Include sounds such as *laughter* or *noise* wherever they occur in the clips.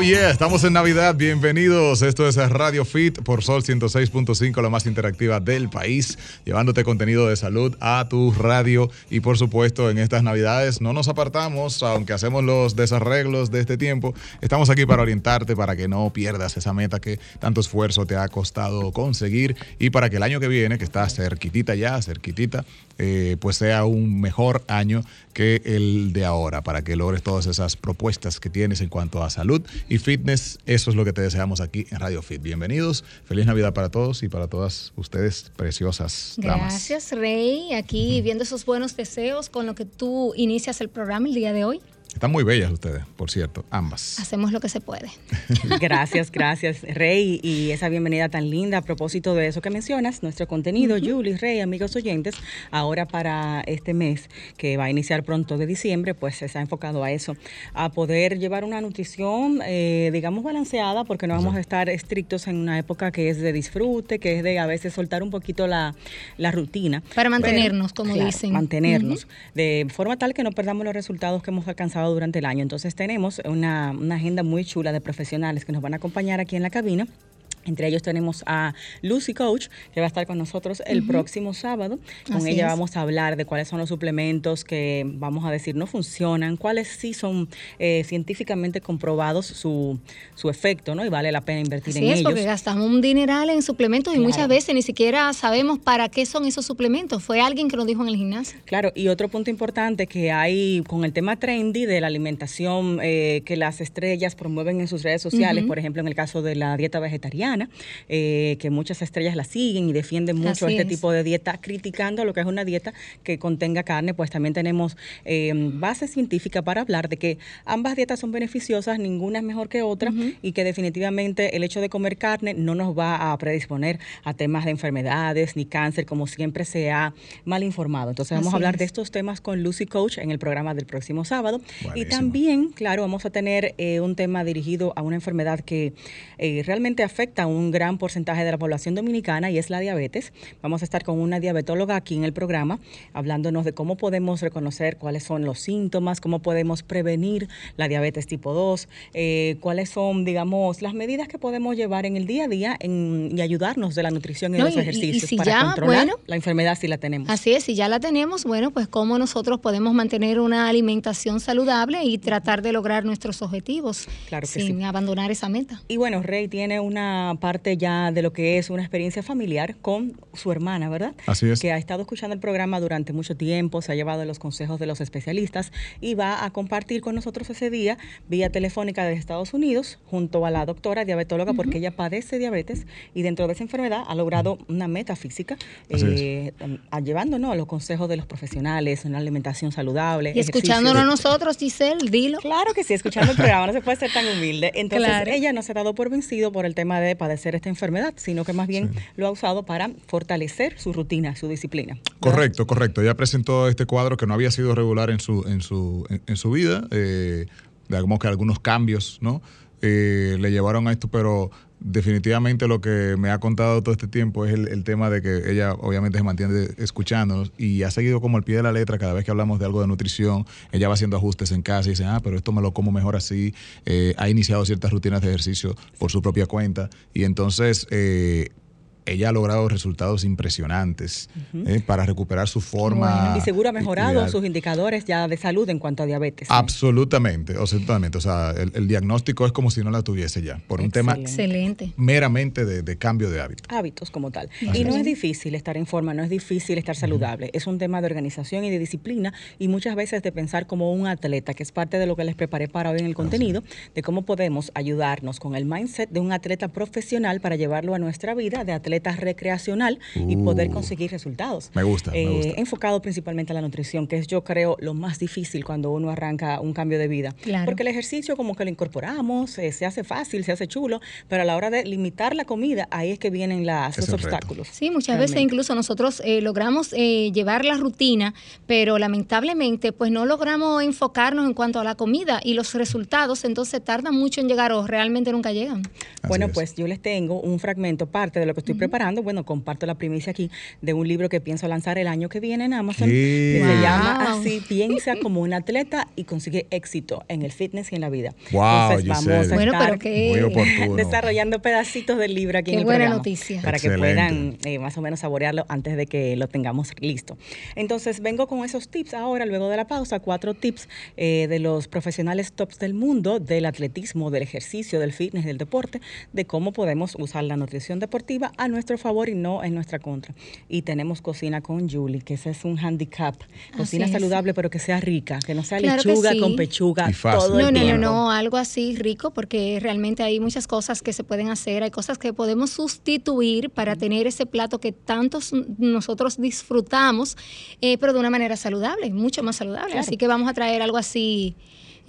Oh yeah, estamos en Navidad. Bienvenidos. Esto es Radio Fit por Sol 106.5, la más interactiva del país, llevándote contenido de salud a tu radio. Y por supuesto, en estas Navidades no nos apartamos, aunque hacemos los desarreglos de este tiempo. Estamos aquí para orientarte, para que no pierdas esa meta que tanto esfuerzo te ha costado conseguir y para que el año que viene, que está cerquitita ya, cerquitita, eh, pues sea un mejor año que el de ahora, para que logres todas esas propuestas que tienes en cuanto a salud y fitness. Eso es lo que te deseamos aquí en Radio Fit. Bienvenidos. Feliz Navidad para todos y para todas ustedes, preciosas damas. Gracias, Rey. Aquí viendo esos buenos deseos con lo que tú inicias el programa el día de hoy. Están muy bellas ustedes, por cierto, ambas. Hacemos lo que se puede. *laughs* gracias, gracias, Rey, y esa bienvenida tan linda a propósito de eso que mencionas, nuestro contenido, Julie, Rey, amigos oyentes, ahora para este mes que va a iniciar pronto de diciembre, pues se ha enfocado a eso, a poder llevar una nutrición, eh, digamos, balanceada, porque no vamos a estar estrictos en una época que es de disfrute, que es de a veces soltar un poquito la, rutina. Para mantenernos, como dicen. Mantenernos, de forma tal que no perdamos los resultados que hemos alcanzado durante el año. Entonces tenemos una, una agenda muy chula de profesionales que nos van a acompañar aquí en la cabina entre ellos tenemos a Lucy Coach, que va a estar con nosotros el próximo sábado. Con ella vamos a hablar de cuáles son los suplementos que, vamos a decir, no funcionan, cuáles sí son eh, científicamente comprobados su, su efecto, ¿no? Y vale la pena invertir en es, porque gastamos un dineral en suplementos y muchas veces ni siquiera sabemos para qué son esos suplementos. Fue alguien que nos dijo en el gimnasio. Claro, y otro punto importante que hay con el tema trendy de la alimentación eh, que las estrellas promueven en sus redes sociales, por ejemplo, en el caso de la dieta vegetariana, eh, que muchas estrellas la siguen y defienden mucho este tipo de dieta, criticando lo que es una dieta que contenga carne, pues también tenemos eh, base científica para hablar de que ambas dietas son beneficiosas, ninguna es mejor que otra y que definitivamente el hecho de comer carne no nos va a predisponer a temas de enfermedades ni cáncer, como siempre se ha mal informado. Entonces vamos a hablar de estos temas con Lucy Coach en el programa del próximo sábado. Y también, claro, vamos a tener eh, un tema dirigido a una enfermedad que realmente afecta a un gran porcentaje de la población dominicana y es la diabetes. Vamos a estar con una diabetóloga aquí en el programa hablándonos de cómo podemos reconocer cuáles son los síntomas, cómo podemos prevenir la diabetes tipo 2, eh, cuáles son, digamos, las medidas que podemos llevar en el día a día y ayudarnos de la nutrición y los ejercicios para controlar la enfermedad si la tenemos. Así es, si ya la tenemos, bueno, pues cómo nosotros podemos mantener una alimentación saludable y tratar de lograr nuestros objetivos claro sin abandonar esa meta. Y bueno, Rey tiene una parte ya de lo que es una experiencia familiar con su hermana, ¿verdad? Así es. Que ha estado escuchando el programa durante mucho tiempo, se ha llevado los consejos de los especialistas y va a compartir con nosotros ese día vía telefónica de Estados Unidos junto a la doctora diabetóloga porque ella padece diabetes y dentro de esa enfermedad ha logrado una meta física eh, llevándonos a los consejos de los profesionales, una alimentación saludable. Y escuchándonos nosotros, Giselle, dilo. Claro que sí, escuchando el programa no se puede ser tan humilde. Entonces ella no se ha dado por vencido por el tema de padecer esta enfermedad, sino que más bien lo ha usado para fortalecer su rutina, su disciplina. Correcto, correcto. Ella presentó este cuadro que no había sido regular en su, en su, en, su vida, eh, digamos que algunos cambios, ¿no? Eh, le llevaron a esto, pero definitivamente lo que me ha contado todo este tiempo es el, tema de que ella obviamente se mantiene escuchándonos y ha seguido como al pie de la letra cada vez que hablamos de algo de nutrición. Ella va haciendo ajustes en casa y dice, ah, pero esto me lo como mejor así. Eh, ha iniciado ciertas rutinas de ejercicio por su propia cuenta y entonces eh, ella ha logrado resultados impresionantes eh, para recuperar su forma. y seguro ha mejorado sus indicadores ya de salud en cuanto a diabetes. Absolutamente, absolutamente. O sea, el, diagnóstico es como si no la tuviese ya, por un tema Excelente. meramente de, cambio de hábitos. Hábitos como tal. y no es difícil estar en forma, no es difícil estar saludable. Es un tema de organización y de disciplina y muchas veces de pensar como un atleta, que es parte de lo que les preparé para hoy en el contenido, de cómo podemos ayudarnos con el mindset de un atleta profesional para llevarlo a nuestra vida de atleta recreacional y poder uh. conseguir resultados. Me gusta, eh, Enfocado principalmente a la nutrición, que es yo creo lo más difícil cuando uno arranca un cambio de vida. Porque el ejercicio como que lo incorporamos, eh, se hace fácil, se hace chulo, pero a la hora de limitar la comida, ahí es que vienen las, los obstáculos. Sí, muchas veces incluso nosotros eh, logramos llevar la rutina, pero lamentablemente pues no logramos enfocarnos en cuanto a la comida y los resultados entonces tardan mucho en llegar o realmente nunca llegan. bueno, pues yo les tengo un fragmento, parte de lo que estoy preparando, bueno, comparto la primicia aquí de un libro que pienso lanzar el año que viene en Amazon, que se llama así, piensa como un atleta y consigue éxito en el fitness y en la vida. Wow, Entonces vamos a bueno, estar desarrollando pedacitos del libro aquí en el buena noticia. para que puedan eh, más o menos saborearlo antes de que lo tengamos listo. Entonces vengo con esos tips ahora, luego de la pausa, cuatro tips eh, de los profesionales tops del mundo, del atletismo, del ejercicio, del fitness, del deporte, de cómo podemos usar la nutrición deportiva a nuestro favor y no en nuestra contra. Y tenemos cocina con Julie, que ese es un handicap. Cocina saludable, pero que sea rica, que no sea lechuga con pechuga. Todo no, no, no, no, algo así rico, porque realmente hay muchas cosas que se pueden hacer, hay cosas que podemos sustituir para tener ese plato que tantos nosotros disfrutamos, eh, pero de una manera saludable, mucho más saludable. Así que vamos a traer algo así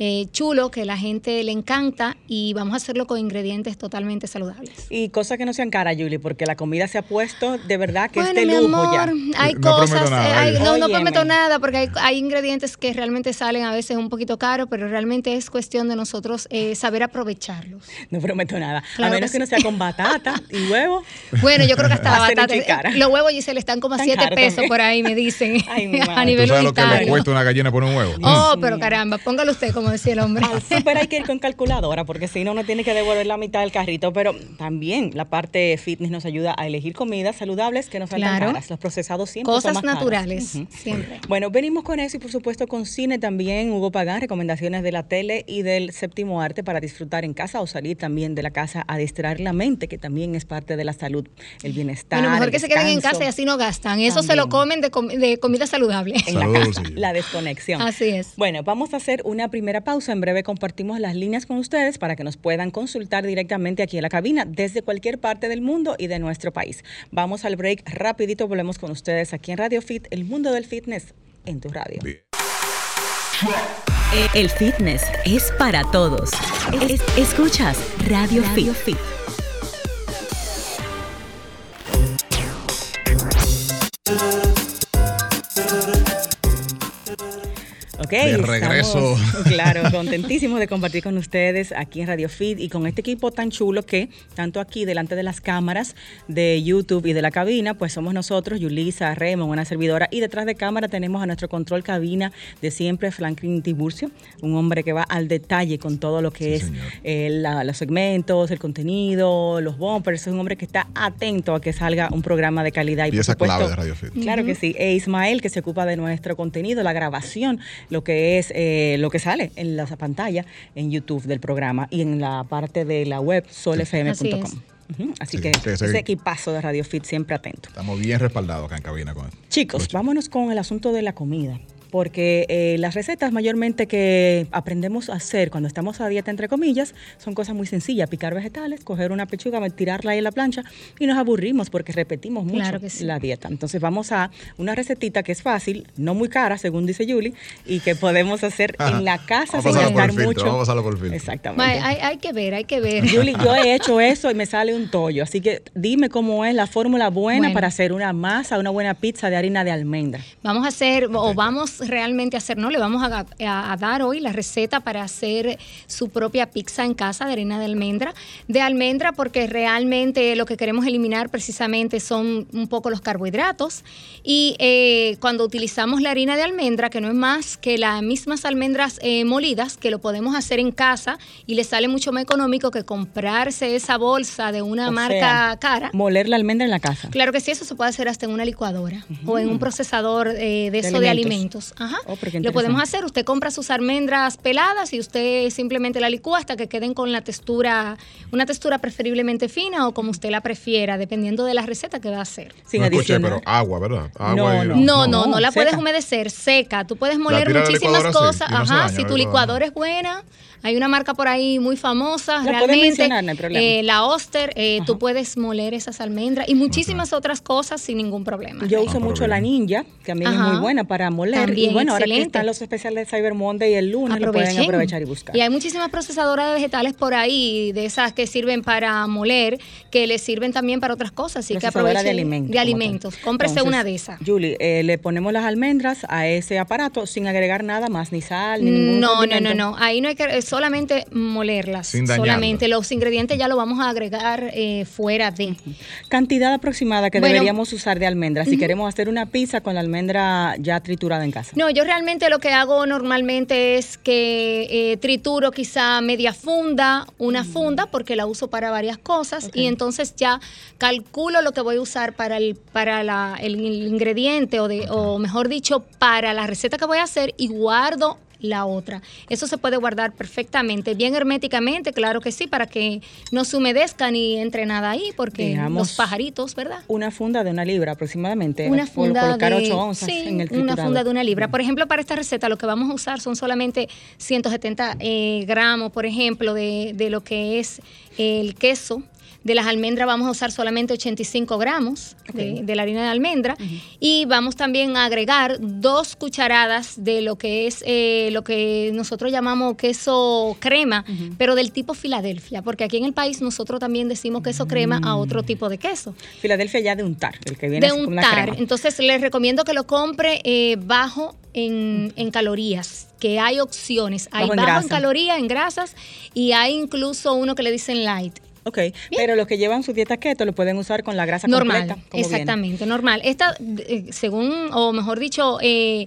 eh, chulo que la gente le encanta y vamos a hacerlo con ingredientes totalmente saludables. Y cosas que no sean caras, Julie, porque la comida se ha puesto de verdad que es de lujo ya. Hay cosas, eh, no, no, prometo nada porque hay, ingredientes que realmente salen a veces un poquito caros, pero realmente es cuestión de nosotros eh, saber aprovecharlos. No prometo nada, a menos que, no sea con batata y *laughs* huevo. Bueno, yo creo que hasta *laughs* la batata, los huevos le están como a 7 pesos por ahí, me dicen, *laughs* a nivel ¿Tú sabes lo que le cuesta una gallina por un huevo? Oh, pero caramba, póngalo usted como decía el hombre. Al súper hay que ir con calculadora porque si no, no tiene que devolver la mitad del carrito. Pero también la parte fitness nos ayuda a elegir comidas saludables que no sean caras. Los procesados siempre Cosas son más naturales, siempre. Bueno, venimos con eso y por supuesto con cine también. Hugo Pagán, recomendaciones de la tele y del séptimo arte para disfrutar en casa o salir también de la casa a distraer la mente, que también es parte de la salud, el bienestar. Bueno, mejor que se queden en casa y así no gastan. Eso se lo comen de, comida saludable. En la casa, la desconexión. Así es. Bueno, vamos a hacer una primera pausa. En breve compartimos las líneas con ustedes para que nos puedan consultar directamente aquí en la cabina desde cualquier parte del mundo y de nuestro país. Vamos al break rapidito, volvemos con ustedes aquí en Radio Fit, el mundo del fitness en tu radio. El fitness es para todos. escuchas Radio, Fit. De regreso. *laughs* claro, contentísimos de compartir con ustedes aquí en Radio Feed y con este equipo tan chulo que, tanto aquí delante de las cámaras de YouTube y de la cabina, pues somos nosotros, Yulisa, Remo, una servidora, y detrás de cámara tenemos a nuestro control cabina de siempre, Franklin Tiburcio, un hombre que va al detalle con todo lo que es eh, los segmentos, el contenido, los bumpers, es un hombre que está atento a que salga un programa de calidad. Y, esa clave de Radio Feed. Claro que sí. E Ismael, que se ocupa de nuestro contenido, la grabación, lo que es eh, lo que sale en la pantalla en YouTube del programa y en la parte de la web solfm.com. Así, que ese equipazo de Radio Fit siempre atento. Estamos bien respaldados acá en cabina con Chicos, vámonos con el asunto de la comida porque eh, las recetas mayormente que aprendemos a hacer cuando estamos a dieta, entre comillas, son cosas muy sencillas, picar vegetales, coger una pechuga, tirarla ahí en la plancha y nos aburrimos porque repetimos mucho la dieta. Entonces vamos a una recetita que es fácil, no muy cara, según dice Julie, y que podemos hacer en la casa sin gastar mucho. Vamos a por filtro. Exactamente. Hay, hay, que ver, hay que ver. Julie, yo he hecho *laughs* eso y me sale un tollo, así que dime cómo es la fórmula buena para hacer una masa, una buena pizza de harina de almendra. Vamos a hacer, o vamos realmente hacer, ¿no? Le vamos a, dar hoy la receta para hacer su propia pizza en casa de harina de almendra. De almendra porque realmente lo que queremos eliminar precisamente son un poco los carbohidratos. Y eh, cuando utilizamos la harina de almendra, que no es más que las mismas almendras eh, molidas, que lo podemos hacer en casa y le sale mucho más económico que comprarse esa bolsa de una marca cara. Moler la almendra en la casa. Claro que sí, eso se puede hacer hasta en una licuadora o en un procesador eh, de, eso de alimentos. Ajá. Oh, lo podemos hacer. Usted compra sus almendras peladas y usted simplemente la licúa hasta que queden con la textura, una textura preferiblemente fina o como usted la prefiera, dependiendo de la receta que va a hacer. Sin no escuché, pero agua, ¿verdad? Agua no, no, no, no, la puedes humedecer, seca. Tú puedes moler muchísimas cosas. Ajá, si tu licuadora es buena hay una marca por ahí muy famosa, realmente. Eh, la Oster, eh, tú puedes moler esas almendras y muchísimas otras cosas sin ningún problema. Yo uso mucho la Ninja, que también es muy buena para moler. También, y bueno, ahora que están los especiales de Cyber Monday y el lunes, lo pueden aprovechar y buscar. Y hay muchísimas procesadoras de vegetales por ahí, de esas que sirven para moler, que les sirven también para otras cosas. Así que aprovechen. de alimentos. De alimentos. Cómprese una de esas. Julie, eh, le ponemos las almendras a ese aparato sin agregar nada más, ni sal, ni ningún No, no, no, no. Ahí no hay que solamente molerlas. Sin dañarlo. solamente los ingredientes ya lo vamos a agregar eh, fuera de. Cantidad aproximada que Bueno. deberíamos usar de almendra si queremos hacer una pizza con la almendra ya triturada en casa. No, yo realmente lo que hago normalmente es que eh, trituro quizá media funda, una funda, porque la uso para varias cosas, y entonces ya calculo lo que voy a usar para el, para la- el ingrediente, o, de, o mejor dicho, para la receta que voy a hacer, y guardo la otra. Eso se puede guardar perfectamente, bien herméticamente, claro que sí, para que no se humedezca ni entre nada ahí, porque Digamos, los pajaritos, ¿verdad? Una funda de una libra aproximadamente. Una por funda colocar de 8 onzas sí, en el una funda de una libra. Por ejemplo, para esta receta lo que vamos a usar son solamente 170 eh, gramos, por ejemplo, de, de lo que es el queso. De las almendras vamos a usar solamente 85 gramos de, de la harina de almendra y vamos también a agregar dos cucharadas de lo que es eh, lo que nosotros llamamos queso crema, pero del tipo Filadelfia, porque aquí en el país nosotros también decimos queso crema a otro tipo de queso Filadelfia ya de untar, el que viene de una untar. crema. Entonces les recomiendo que lo compre eh, bajo en, en calorías, que hay opciones. Hay Bajo en bajo en, calorías, en grasas, y hay incluso uno que le dicen light. Ok, pero los que llevan su dieta keto lo pueden usar con la grasa Normal, completa. como viene. exactamente, normal. Esta, eh, según, o mejor dicho, eh,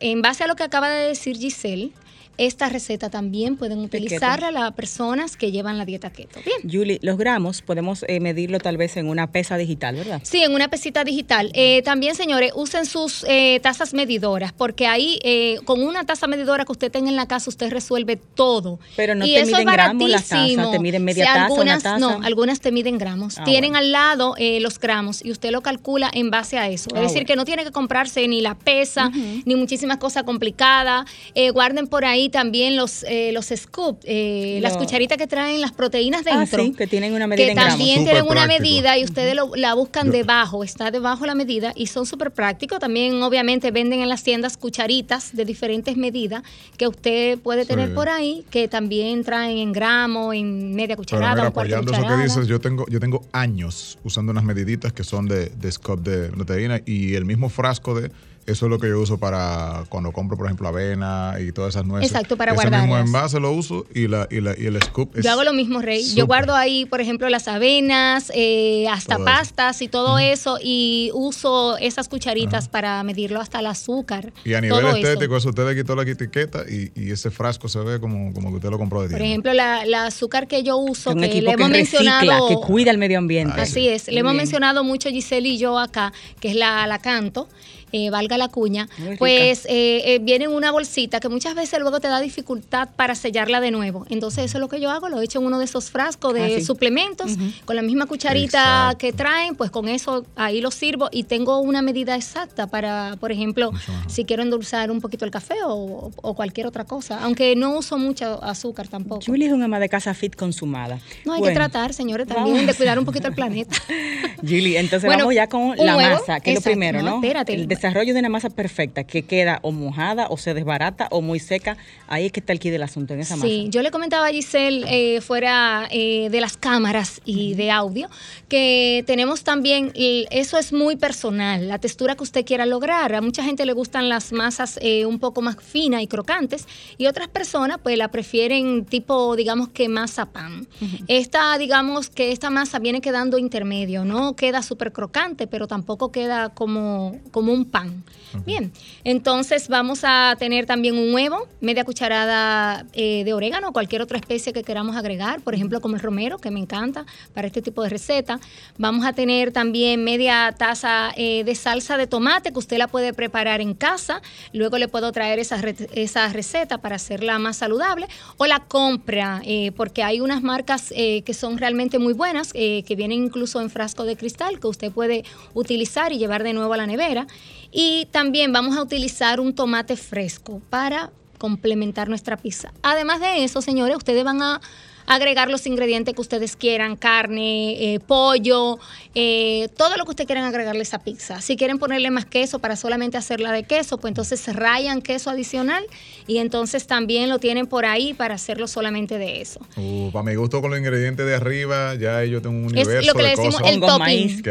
en base a lo que acaba de decir Giselle, esta receta también pueden utilizarla las personas que llevan la dieta keto. Bien. Julie, los gramos podemos eh, medirlo tal vez en una pesa digital, ¿verdad? Sí, en una pesita digital. Eh, también, señores, usen sus eh, tazas medidoras, porque ahí, eh, con una taza medidora que usted tenga en la casa, usted resuelve todo. Pero no y te eso miden es gramos las tazas, te miden media Sí, taza, una algunas, taza. No, algunas te miden gramos. Ah, Tienen bueno. al lado eh, los gramos y usted lo calcula en base a eso. Ah, es decir, bueno. que no tiene que comprarse ni la pesa, ni muchísimas cosas complicadas. Eh, guarden por ahí también los, eh, los scoop, eh, las cucharitas que traen las proteínas Ah, dentro sí, que tienen una medida que en también tienen una práctico. medida y ustedes lo- la buscan Yo- debajo, está debajo la medida y son súper prácticos. También obviamente venden en las tiendas cucharitas de diferentes medidas que usted puede Sí. tener por ahí, que también traen en gramo, en media Pero cucharada, mira, cuarto de apoyando eso que dices, yo tengo, yo tengo años usando unas mediditas que son de, de scope de proteína y el mismo frasco de eso es lo que yo uso para cuando compro, por ejemplo, avena y todas esas nueces. Exacto, para Ese mismo envase lo uso y, la, y, la, y el scoop es Yo hago lo mismo, Rey. Yo guardo ahí, por ejemplo, las avenas, eh, hasta Todo eso. pastas y todo eso, y uso esas cucharitas para medirlo hasta el azúcar. Y a nivel eso. estético, eso. usted le quitó la etiqueta y, y ese frasco se ve como, como que usted lo compró de Por tienda. ejemplo, la, la azúcar que yo uso, un que le que hemos recicla, mencionado. que cuida el medio ambiente. Así es, le hemos mencionado mucho Giselle y yo acá, que es la, la canto, eh, valga la cuña, Muy pues eh, eh, viene en una bolsita que muchas veces luego te da dificultad para sellarla de nuevo. Entonces eso es lo que yo hago, lo echo en uno de esos frascos de Ah, sí. suplementos, con la misma cucharita Exacto. que traen, pues con eso ahí lo sirvo y tengo una medida exacta para, por ejemplo, si quiero endulzar un poquito el café o, o cualquier otra cosa, aunque no uso mucho azúcar tampoco. Julie es una ama de casa fit consumada. No hay Bueno, que tratar, señores, también vamos. de cuidar un poquito el planeta. *laughs* Julie, entonces Bueno, vamos ya con la huevo, masa, que es lo primero, no, ¿no? espérate. El desarrollo de una masa perfecta que queda o mojada o se desbarata o muy seca. Ahí es que está el key del asunto en esa Sí, masa. yo le comentaba a Giselle eh, fuera eh, de las cámaras y de audio que tenemos también, y eso es muy personal, la textura que usted quiera lograr. A mucha gente le gustan las masas eh, un poco más finas y crocantes y otras personas pues la prefieren tipo, digamos que masa pan. Esta, digamos que esta masa viene quedando intermedio, no queda súper crocante, pero tampoco queda como, como un pan. Bien, entonces vamos a tener también un huevo, media cucharada eh, de orégano, cualquier otra especie que queramos agregar, por ejemplo como el romero, que me encanta para este tipo de receta. Vamos a tener también media taza eh, de salsa de tomate que usted la puede preparar en casa. Luego le puedo traer esa, re- esa receta para hacerla más saludable o la compra, eh, porque hay unas marcas que son realmente muy buenas, que vienen incluso en frasco de cristal que usted puede utilizar y llevar de nuevo a la nevera. Y también vamos a utilizar un tomate fresco para complementar nuestra pizza. Además de eso, señores, ustedes van a agregar los ingredientes que ustedes quieran, carne, eh, pollo, eh, todo lo que ustedes quieran agregarle a esa pizza. Si quieren ponerle más queso para solamente hacerla de queso, pues entonces rayan queso adicional y entonces también lo tienen por ahí para hacerlo solamente de eso. Uh, para mi gusto con los ingredientes de arriba, ya yo tengo un Es universo lo que le de decimos cosas. el topping. maíz,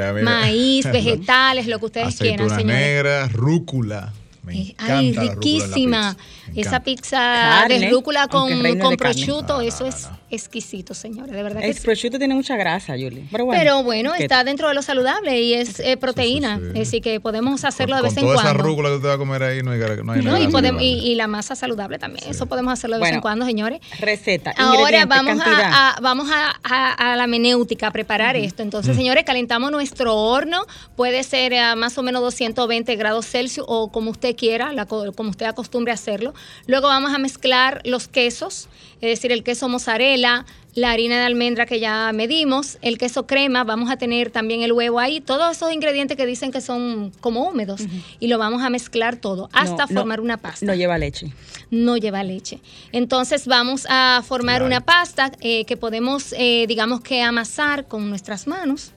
que *laughs* vegetales, lo que ustedes quieran, Aceituna señores. negra, rúcula. Me Eh, Ay, riquísima. pizza. Me Esa pizza Carne, de rúcula con, con prosciutto, No, no, eso no, es. Exquisito, señores. De verdad que El sí. prosciutto tiene mucha grasa, Julie. Pero bueno, Pero bueno, que- está dentro de lo saludable y es eh, proteína. sí. Es decir, que podemos hacerlo con, de vez con en toda esa cuando. rúcula que usted va a comer ahí, no hay, no hay No, nada y, podemos, y, la masa saludable también. Eso podemos hacerlo de vez en cuando, señores. Receta, Ahora vamos a, a- vamos a, a- a la menéutica a preparar esto. Entonces, señores, calentamos nuestro horno. Puede ser a más o menos 220 grados Celsius o como usted quiera, la co- como usted acostumbre a hacerlo. Luego vamos a mezclar los quesos, es decir, el queso mozzarella, la harina de almendra que ya medimos, el queso crema, vamos a tener también el huevo ahí, todos esos ingredientes que dicen que son como húmedos y lo vamos a mezclar todo hasta No, no, formar una pasta No lleva leche. no lleva leche. Entonces vamos a formar Claro. una pasta eh, que podemos, eh, digamos que amasar con nuestras manos.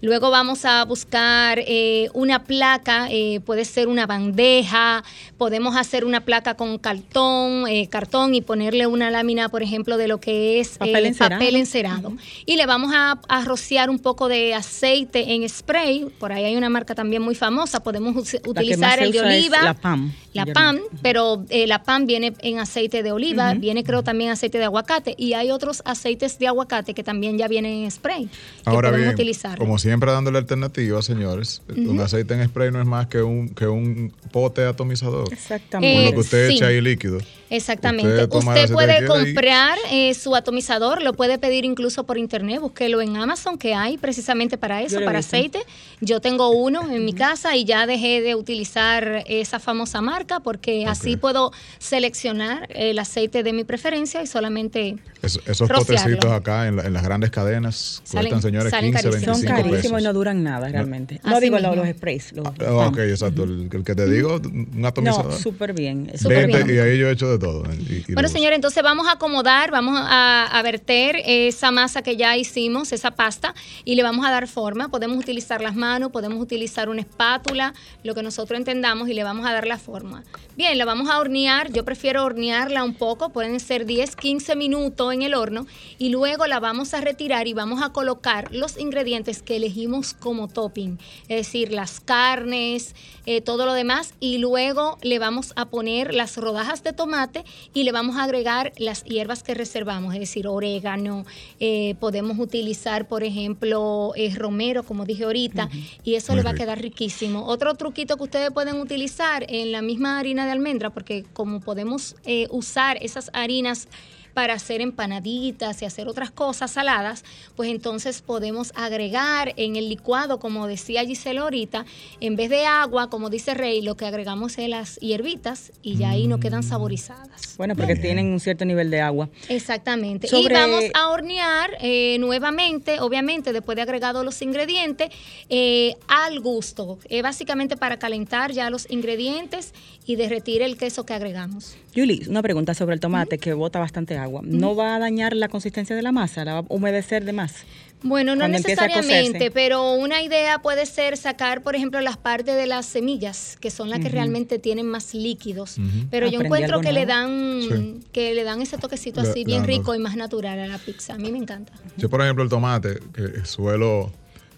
Luego vamos a buscar eh, una placa, eh, puede ser una bandeja, podemos hacer una placa con cartón, eh, cartón y ponerle una lámina, por ejemplo, de lo que es Papel eh, encerado. papel encerado. Y le vamos a, a rociar un poco de aceite en spray, por ahí hay una marca también muy famosa, podemos utilizar el de oliva. la PAM. La PAM, pero eh, la PAM viene en aceite de oliva, viene creo también aceite de aguacate y hay otros aceites de aguacate que también ya vienen en spray que Ahora podemos bien, utilizar. como siempre dándole alternativas, señores, un aceite en spray no es más que un, que un pote atomizador. Exactamente. Con Eh, lo que usted sí. echa ahí líquido. Exactamente. Usted Usted, puede comprar eh, su atomizador, lo puede pedir incluso por internet, búsquelo en Amazon, que hay precisamente para eso, para visto. aceite. Yo tengo uno en mi casa y ya dejé de utilizar esa famosa marca porque así puedo seleccionar el aceite de mi preferencia y solamente Es- esos Rociarlo. potecitos acá en, la- en las grandes cadenas Salen- cuestan, señores, salen 15, carísimos. Son 25 carísimos pesos. y no duran nada realmente. No, Así digo mismo. los sprays. Los, Ah, ok, exacto. El, el que te digo, un atomizador. No, súper bien. Súper bien. y ahí yo he hecho de todo. y- y Bueno, señores, entonces vamos a acomodar, vamos a, a verter esa masa que ya hicimos, esa pasta, y le vamos a dar forma. Podemos utilizar las manos, podemos utilizar una espátula, lo que nosotros entendamos, y le vamos a dar la forma. Bien, la vamos a hornear. Yo prefiero hornearla un poco, pueden ser 10, 15 minutos en el horno, y luego la vamos a retirar y vamos a colocar los ingredientes que elegimos como topping, es decir, las carnes, eh, todo lo demás, y luego le vamos a poner las rodajas de tomate y le vamos a agregar las hierbas que reservamos, es decir, orégano, eh, podemos utilizar, por ejemplo, eh, romero, como dije ahorita, y eso Muy le va a quedar riquísimo. Otro truquito que ustedes pueden utilizar en la misma harina de almendra, porque como podemos eh, usar esas harinas para hacer empanaditas y hacer otras cosas saladas, pues entonces podemos agregar en el licuado, como decía Gisela ahorita, en vez de agua, como dice Rey, lo que agregamos es las hierbitas y ya ahí no quedan saborizadas. Bueno, porque tienen un cierto nivel de agua. Exactamente. Sobre- Y vamos a hornear eh, nuevamente, obviamente, después de agregado los ingredientes, eh, al gusto. Eh, básicamente para calentar ya los ingredientes y derretir el queso que agregamos. Julie, una pregunta sobre el tomate que bota bastante agua. ¿No va a dañar la consistencia de la masa? ¿La va a humedecer de más? Bueno, no necesariamente, pero una idea puede ser sacar, por ejemplo, las partes de las semillas, que son las que realmente tienen más líquidos. Pero yo Aprendí encuentro que le dan Sí. que le dan ese toquecito Le- así bien dan rico los- y más natural a la pizza. A mí me encanta. Yo, por ejemplo, el tomate, que suelo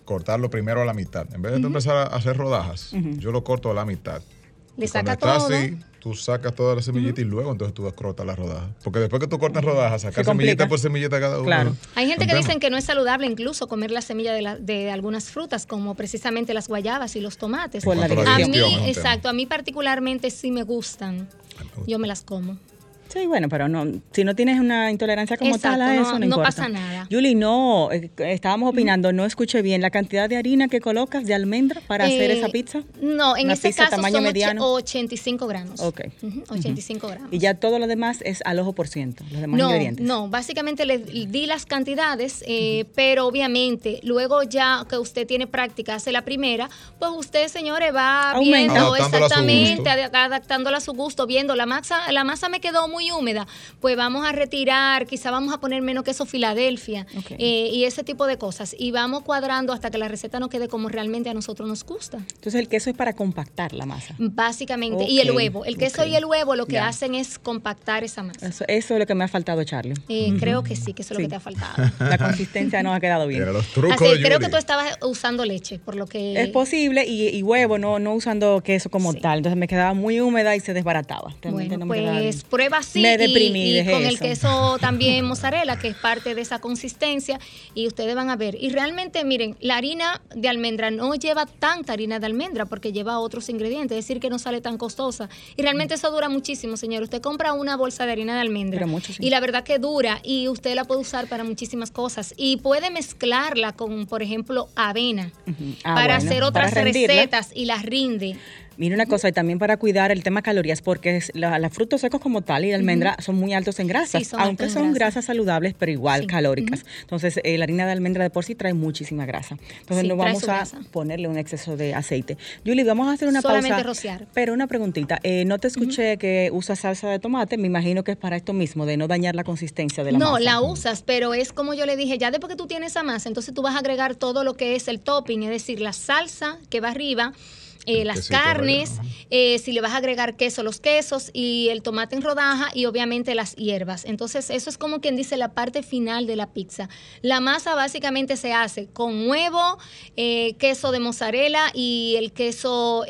cortarlo primero a la mitad. En vez de empezar a hacer rodajas, yo lo corto a la mitad. Le Y saca está todo. así, tú sacas toda la semillita y luego entonces tú cortas las rodajas. Porque después que tú cortas rodajas, sacar semillita por semillita cada uno. Claro. Hay gente que tema. dicen que no es saludable incluso comer la semilla de, la- de algunas frutas, como precisamente las guayabas y los tomates. Por la a mí, exacto, a mí particularmente sí me gustan. Yo me las como. Sí, bueno, pero no, si no tienes una intolerancia como Exacto, tal a eso, no, no importa. pasa nada. Julie, no, eh, estábamos opinando, no escuché bien, la cantidad de harina que colocas de almendra para hacer Eh, esa pizza. No, en ese pizza caso tamaño son mediano. 85 gramos. Ok. Ujú, 85 gramos. Y ya todo lo demás es al ojo por ciento, los demás no, ingredientes. no, básicamente le di las cantidades, eh, pero obviamente luego ya que usted tiene práctica, hace la primera, pues usted, señores, va Aumenta. viendo exactamente, adaptándola a su gusto, viendo la masa, la masa me quedó muy muy húmeda, pues vamos a retirar, quizá vamos a poner menos queso Filadelfia eh, y ese tipo de cosas. Y vamos cuadrando hasta que la receta no quede como realmente a nosotros nos gusta. Entonces el queso es para compactar la masa. Básicamente. Y el huevo. El queso y el huevo lo que hacen es compactar esa masa. Eso, es lo que me ha faltado, Charlie. Eh, creo que sí, que eso es lo que te ha faltado. *laughs* La consistencia no ha quedado bien. los trucos creo que tú estabas usando leche, por lo que... Es posible y, huevo, no, no usando queso como tal. Entonces me quedaba muy húmeda y se desbarataba. bueno, pues prueba así. Me deprimí, y, con el queso también mozzarella, que es parte de esa consistencia, y ustedes van a ver. Y realmente, miren, la harina de almendra no lleva tanta harina de almendra porque lleva otros ingredientes, es decir, que no sale tan costosa. Y realmente eso dura muchísimo, señor. Usted compra una bolsa de harina de almendra y la verdad que dura y usted la puede usar para muchísimas cosas y puede mezclarla con, por ejemplo, avena ah, para hacer otras recetas y las rinde. Mira una cosa, y también para cuidar el tema calorías, porque los frutos secos como tal y la almendra son muy altos en grasas, aunque son grasas saludables, pero igual calóricas. Entonces, eh, la harina de almendra de por sí trae muchísima grasa. Entonces, no vamos a ponerle un exceso de aceite. Julie, vamos a hacer una Solamente rociar. Pero una preguntita, eh, no te escuché que usas salsa de tomate, me imagino que es para esto mismo, de no dañar la consistencia de la masa. No, la usas, pero es como yo le dije, ya después que tú tienes esa masa, entonces tú vas a agregar todo lo que es el topping, es decir, la salsa que va arriba, eh, las carnes, eh, si le vas a agregar queso, los quesos y el tomate en rodaja y obviamente las hierbas. Entonces eso es como quien dice la parte final de la pizza. La masa básicamente se hace con huevo, eh, queso de mozzarella y el queso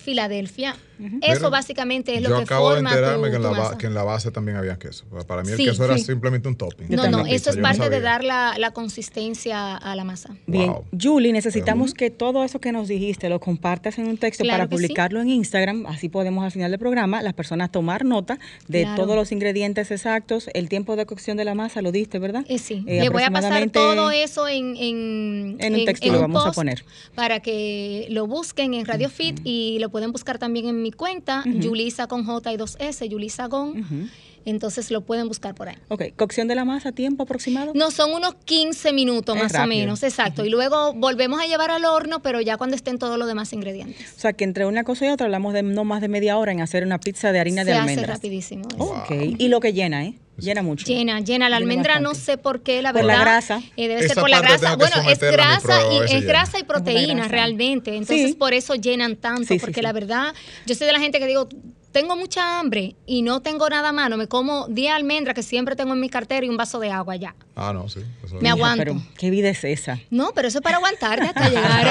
Filadelfia. Eso básicamente es lo que acabo forma de enterarme que, en la que, en la base también había queso. Para mí el queso era simplemente un topping. No, no, eso es parte de dar la, la, consistencia a la masa. Bien, Julie, necesitamos que todo eso que nos dijiste lo compartas en un texto para publicarlo en Instagram. Así podemos al final del programa las personas tomar nota de todos los ingredientes exactos, el tiempo de cocción de la masa, lo diste, ¿verdad? Eh, sí. Eh, Le voy a pasar todo eso en, en, en un texto lo vamos a poner. Para que lo busquen en Radio Fit y lo pueden buscar también en mi cuenta, Yulisa con J y 2S, Yulisa Gon. Entonces lo pueden buscar por ahí. Ok, cocción de la masa, tiempo aproximado. No, son unos 15 minutos más o menos, exacto. Y luego volvemos a llevar al horno, pero ya cuando estén todos los demás ingredientes. O sea, que entre una cosa y otra hablamos de no más de media hora en hacer una pizza de harina de almendras. Se hace rapidísimo. Ok, y lo que llena, ¿eh? Llena mucho. Llena, llena. La almendra no sé por qué, la verdad. Por la grasa. Eh, debe ser por la grasa. Bueno, es grasa y es grasa y proteína realmente. Entonces por eso llenan tanto, porque la verdad, yo soy de la gente que digo, tengo mucha hambre y no tengo nada a mano, me como 10 almendras que siempre tengo en mi cartera y un vaso de agua ya. Ah, no, sí. me aguanto. Pero, ¿qué vida es esa? No, pero eso es para aguantarte hasta *laughs* llegar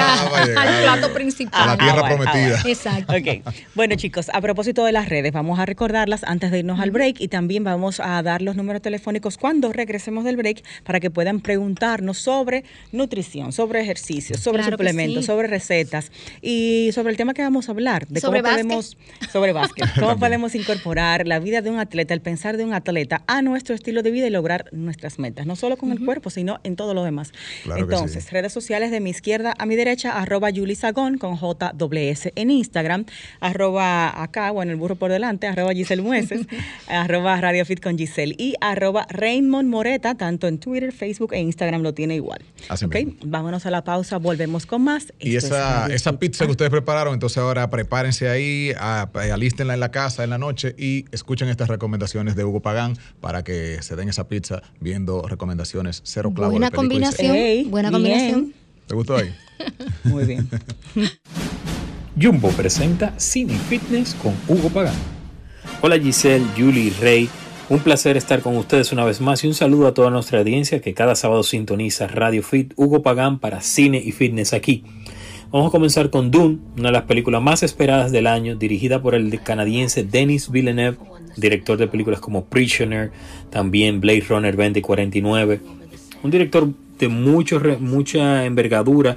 al plato principal. A la tierra ah, prometida. Exacto. Ok. Bueno, chicos, a propósito de las redes, vamos a recordarlas antes de irnos al break y también vamos a dar los números telefónicos cuando regresemos del break para que puedan preguntarnos sobre nutrición, sobre ejercicio, sobre suplementos, sobre recetas y sobre el tema que vamos a hablar, de cómo podemos sobre básquet. *laughs* ¿Cómo podemos incorporar la vida de un atleta, el pensar de un atleta a nuestro estilo de vida y lograr nuestras metas? No solo con el cuerpo, sino en todo lo demás. Entonces, redes sociales de mi izquierda a mi derecha, arroba Sagón con JWS en Instagram, arroba acá, bueno, el burro por delante, arroba Giselle Mueces, *laughs* arroba Radio Fit con Giselle y arroba Raymond Moreta, tanto en Twitter, Facebook e Instagram lo tiene igual. Así okay, vámonos a la pausa, volvemos con más. Y esa, esa pizza que ustedes prepararon, entonces ahora prepárense ahí, alístenla en la casa en la noche y escuchen estas recomendaciones de Hugo Pagán para que se den esa pizza viendo recomendaciones cero clavos. Buena combinación. buena combinación. ¿Te gustó ahí? *laughs* Muy bien. *laughs* Jumbo presenta Cine Fitness con Hugo Pagán. Hola Giselle, Julie y Rey. Un placer estar con ustedes una vez más y un saludo a toda nuestra audiencia que cada sábado sintoniza Radio Fit Hugo Pagán para Cine y Fitness aquí. Vamos a comenzar con Dune, una de las películas más esperadas del año, dirigida por el canadiense Denis Villeneuve, director de películas como Prisoner, también Blade Runner 2049. Un director de mucho, mucha envergadura,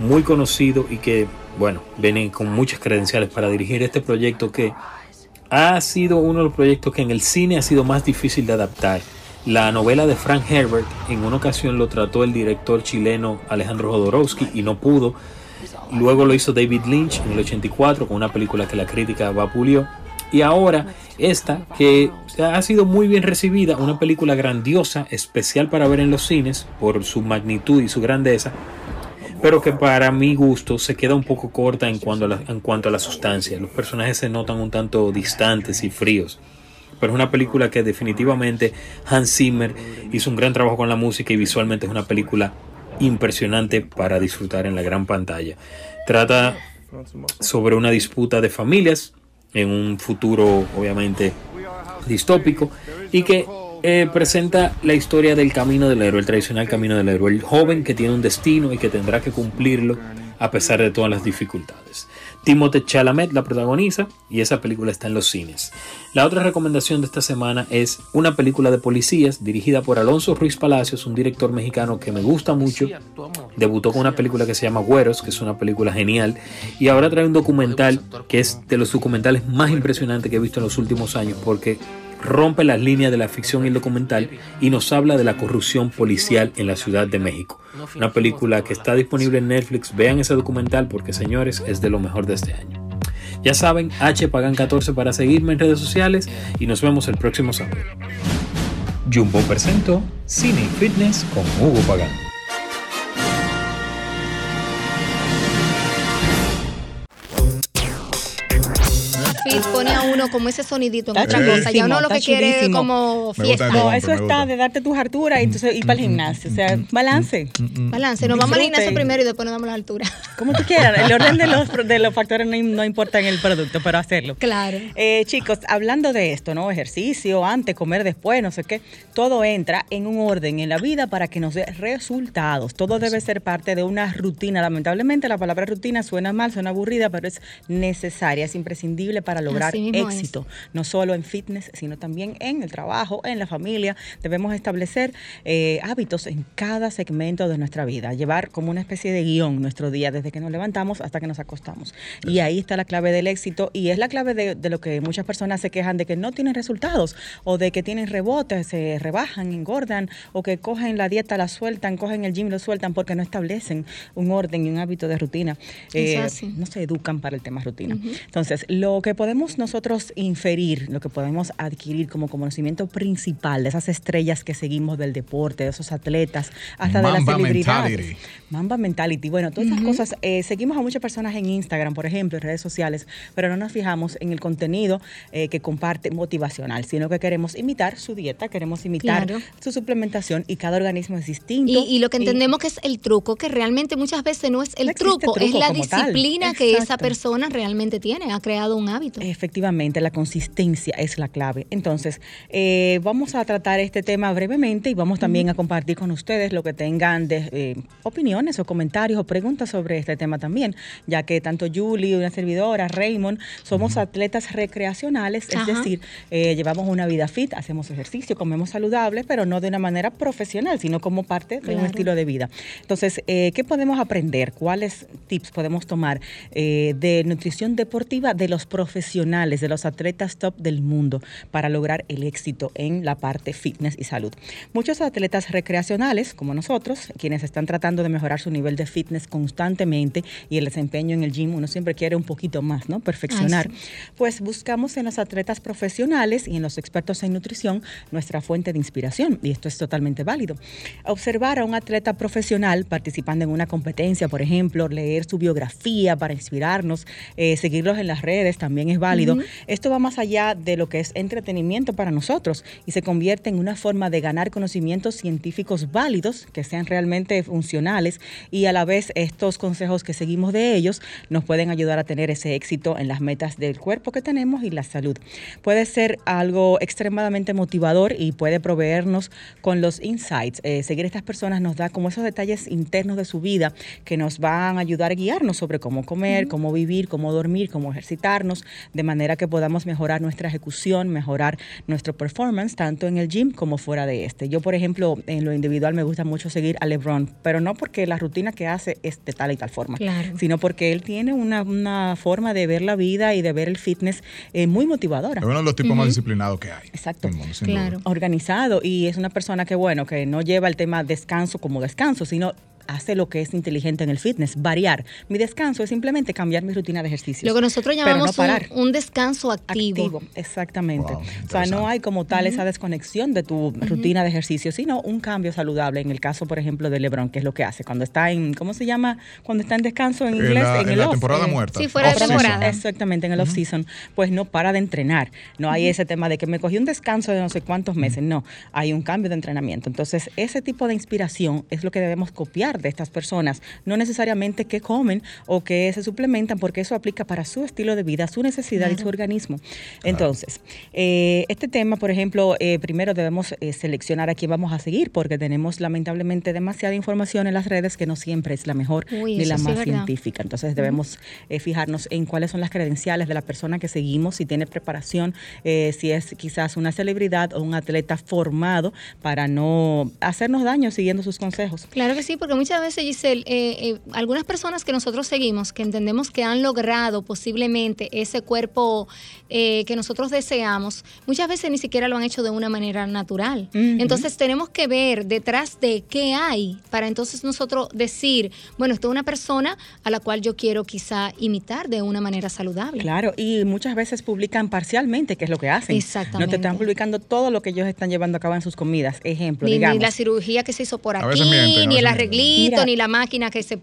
muy conocido y que, bueno, viene con muchas credenciales para dirigir este proyecto que ha sido uno de los proyectos que en el cine ha sido más difícil de adaptar. La novela de Frank Herbert en una ocasión lo trató el director chileno Alejandro Jodorowsky y no pudo Luego lo hizo David Lynch en el 84 con una película que la crítica vapuleó. Y ahora esta que ha sido muy bien recibida, una película grandiosa, especial para ver en los cines por su magnitud y su grandeza, pero que para mi gusto se queda un poco corta en cuanto a la, en cuanto a la sustancia. Los personajes se notan un tanto distantes y fríos. pero es una película que definitivamente Hans Zimmer hizo un gran trabajo con la música y visualmente es una película impresionante para disfrutar en la gran pantalla. Trata sobre una disputa de familias en un futuro obviamente distópico y que eh, presenta la historia del camino del héroe, el tradicional camino del héroe, el joven que tiene un destino y que tendrá que cumplirlo a pesar de todas las dificultades. Timothée Chalamet la protagoniza y esa película está en los cines. La otra recomendación de esta semana es una película de policías dirigida por Alonso Ruiz Palacios, un director mexicano que me gusta mucho. Debutó con una película que se llama Güeros, que es una película genial, y ahora trae un documental que es de los documentales más impresionantes que he visto en los últimos años porque rompe las líneas de la ficción y el documental y nos habla de la corrupción policial en la Ciudad de México. Una película que está disponible en Netflix. Vean ese documental porque, señores, es de lo mejor de este año. Ya saben, H Pagan 14 para seguirme en redes sociales y nos vemos el próximo sábado. Jumbo presento Cine Fitness con Hugo Pagan. Pone a uno como ese sonidito en otra cosa. Ya uno lo que quiere es como fiesta. No, eso está de darte tus alturas y entonces ir para el gimnasio. O sea, balance. Balance. Nos vamos al gimnasio primero y después nos damos la altura. *laughs* Como tú quieras. El orden de los, de los factores no, importa en el producto, pero hacerlo. Claro. Eh, chicos, hablando de esto, ¿no? Ejercicio, antes, comer después, no sé qué. Todo entra en un orden en la vida para que nos dé resultados. Todo debe ser parte de una rutina. Lamentablemente la palabra rutina suena mal, suena aburrida, pero es necesaria, es imprescindible para lograr éxito, no solo en fitness, sino también en el trabajo, en la familia. Debemos establecer eh, hábitos en cada segmento de nuestra vida, llevar como una especie de guion nuestro día, desde que nos levantamos hasta que nos acostamos. Y ahí está la clave del éxito y es la clave de, de lo que muchas personas se quejan de que no tienen resultados o de que tienen rebotes, se rebajan, engordan o que cogen la dieta, la sueltan, cogen el gym, lo sueltan porque no establecen un orden y un hábito de rutina. Eh, no se educan para el tema rutina. Entonces, lo que podemos nosotros inferir, lo que podemos adquirir como conocimiento principal de esas estrellas que seguimos del deporte, de esos atletas, hasta de las celebridades. Mentality. Mamba Mentality. Bueno, todas esas cosas. Eh, seguimos a muchas personas en Instagram, por ejemplo, en redes sociales, pero no nos fijamos en el contenido eh, que comparte motivacional, sino que queremos imitar su dieta, queremos imitar su suplementación y cada organismo es distinto. Y, lo que entendemos que es el truco, que realmente muchas veces no es el truco, es la disciplina que esa persona realmente tiene, ha creado un hábito. Efectivamente, la consistencia es la clave. Entonces, eh, vamos a tratar este tema brevemente y vamos también a compartir con ustedes lo que tengan de eh, opiniones o comentarios o preguntas sobre este tema también, ya que tanto Julie, una servidora, Raymond, somos atletas recreacionales, es decir, eh, llevamos una vida fit, hacemos ejercicio, comemos saludable, pero no de una manera profesional, sino como parte de un estilo de vida. Entonces, ¿qué podemos aprender? ¿Cuáles tips podemos tomar de nutrición deportiva de los profesionales, de los atletas top del mundo para lograr el éxito en la parte fitness y salud. Muchos atletas recreacionales, como nosotros, quienes están tratando de mejorar su nivel de fitness constantemente y el desempeño en el gym, uno siempre quiere un poquito más, ¿no? Perfeccionar. Pues buscamos en los atletas profesionales y en los expertos en nutrición nuestra fuente de inspiración y esto es totalmente válido. Observar a un atleta profesional participando en una competencia, por ejemplo, leer su biografía para inspirarnos, eh, seguirlos en las redes también es válido. Esto va más allá de lo que es entretenimiento para nosotros y se convierte en una forma de ganar conocimientos científicos válidos que sean realmente funcionales y a la vez estos consejos que seguimos de ellos nos pueden ayudar a tener ese éxito en las metas del cuerpo que tenemos y la salud. Puede ser algo extremadamente motivador y puede proveernos con los insights. Eh, seguir a estas personas nos da como esos detalles internos de su vida que nos van a ayudar a guiarnos sobre cómo comer, cómo vivir, cómo dormir, cómo ejercitarnos, de manera que podamos mejorar nuestra ejecución, mejorar nuestro performance, tanto en el gym como fuera de este. Yo, por ejemplo, en lo individual me gusta mucho seguir a LeBron, pero no porque la rutina que hace es de tal y tal forma, sino porque él tiene una, forma de ver la vida y de ver el fitness eh, muy motivadora. Es uno de los tipos más disciplinados que hay. Exacto. Organizado y es una persona que, bueno, que no lleva el tema descanso como descanso, sino hace lo que es inteligente en el fitness, variar. Mi descanso es simplemente cambiar mi rutina de ejercicio. Lo que nosotros llamamos un, descanso activo. exactamente. o sea, no hay como tal esa desconexión de tu rutina de ejercicio, sino un cambio saludable. En el caso, por ejemplo, de LeBron, que es lo que hace cuando está en, ¿cómo se llama? Cuando está en descanso en inglés, en, la temporada muerta. Sí, fuera de temporada. Exactamente, en el off-season, pues no para de entrenar. No hay ese tema de que me cogí un descanso de no sé cuántos meses. No, hay un cambio de entrenamiento. Entonces, ese tipo de inspiración es lo que debemos copiar de estas personas. No necesariamente que comen o que se suplementan, porque eso aplica para su estilo de vida, su necesidad y su organismo. Entonces, eh, este tema, por ejemplo, eh, primero debemos eh, seleccionar a quién vamos a seguir, porque tenemos lamentablemente demasiada información en las redes que no siempre es la mejor ni la más científica. Entonces, debemos fijarnos en cuáles son las credenciales de la persona que seguimos, si tiene preparación, si es quizás una celebridad o un atleta formado para no hacernos daño siguiendo sus consejos. Claro que sí, porque muchas veces, Giselle, algunas personas que nosotros seguimos, que entendemos que han logrado posiblemente ese cuerpo eh, que nosotros deseamos, muchas veces ni siquiera lo han hecho de una manera natural. Entonces tenemos que ver detrás de qué hay para entonces nosotros decir, bueno, esto es una persona a la cual yo quiero quizá imitar de una manera saludable. Claro, y muchas veces publican parcialmente qué es lo que hacen. Exactamente. No te están publicando todo lo que ellos están llevando a cabo en sus comidas. Ejemplo, ni, digamos. Ni la cirugía que se hizo por aquí, ni el arreglito, ni la máquina que se...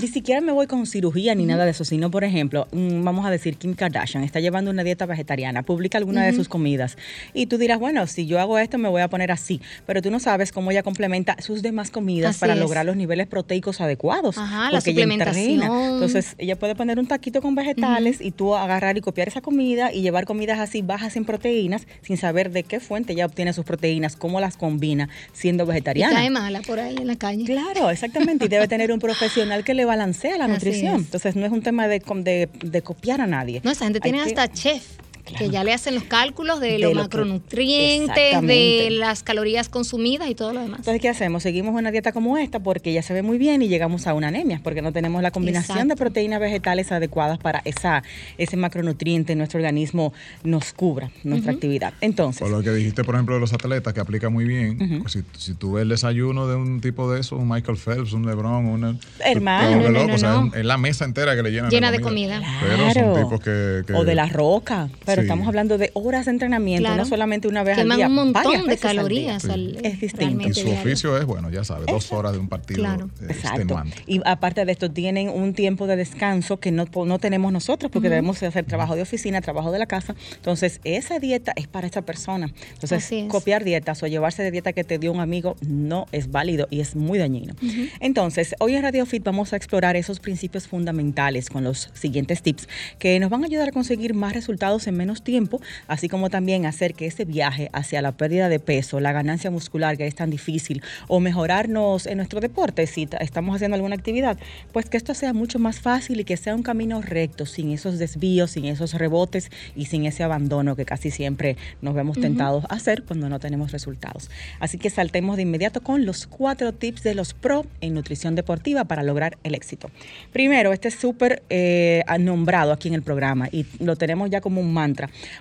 Ni siquiera me voy con cirugía ni nada de eso, sino, por ejemplo, mm, vamos a decir, Kim Kardashian está llevando una dieta vegetariana, publica alguna de sus comidas y tú dirás, bueno, si yo hago esto me voy a poner así, pero tú no sabes cómo ella complementa sus demás comidas para lograr los niveles proteicos adecuados. Ajá, la suplementación. Entonces, ella puede poner un taquito con vegetales y tú agarrar y copiar esa comida y llevar comidas así bajas en proteínas sin saber de qué fuente ella obtiene sus proteínas, cómo las combina siendo vegetariana. Y cae mala por ahí en la calle. Claro, exactamente. Y debe tener un profesional que le balancea la nutrición. Entonces, no es un tema de, de, de copiar a nadie. No, esa gente tiene hasta chef. Que ya le hacen los cálculos de, los macronutrientes, de las calorías consumidas y todo lo demás. Entonces, ¿qué hacemos? Seguimos una dieta como esta porque ya se ve muy bien y llegamos a una anemia, porque no tenemos la combinación de proteínas vegetales adecuadas para esa, ese macronutriente en nuestro organismo nos cubra nuestra actividad. Entonces. Por lo que dijiste, por ejemplo, de los atletas, que aplica muy bien. Pues si, si, tú ves el desayuno de un tipo de eso, un Michael Phelps, un LeBron, un. Hermano. No, o sea, es la mesa entera que le llenan Llena de comida. De comida. Pero son tipos que, O de la roca. Pero estamos hablando de horas de entrenamiento, no solamente una vez al día. un montón de calorías. es distinto. Y su oficio es, bueno, ya sabes, dos horas de un partido. Claro. Exacto. Y aparte de esto, tienen un tiempo de descanso que no, no tenemos nosotros porque debemos hacer trabajo de oficina, trabajo de la casa. Entonces, esa dieta es para esa persona. Entonces, copiar dietas o llevarse de dieta que te dio un amigo no es válido y es muy dañino. Entonces, hoy en Radio Fit vamos a explorar esos principios fundamentales con los siguientes tips que nos van a ayudar a conseguir más resultados en menos tiempo así como también hacer que ese viaje hacia la pérdida de peso, la ganancia muscular que es tan difícil, o mejorarnos en nuestro deporte si estamos haciendo alguna actividad, pues que esto sea mucho más fácil y que sea un camino recto, sin esos desvíos, sin esos rebotes y sin ese abandono que casi siempre nos vemos tentados a hacer cuando no tenemos resultados. Así que saltemos de inmediato con los cuatro tips de los pro en nutrición deportiva para lograr el éxito. Primero, este es súper eh, nombrado aquí en el programa y lo tenemos ya como un mantra.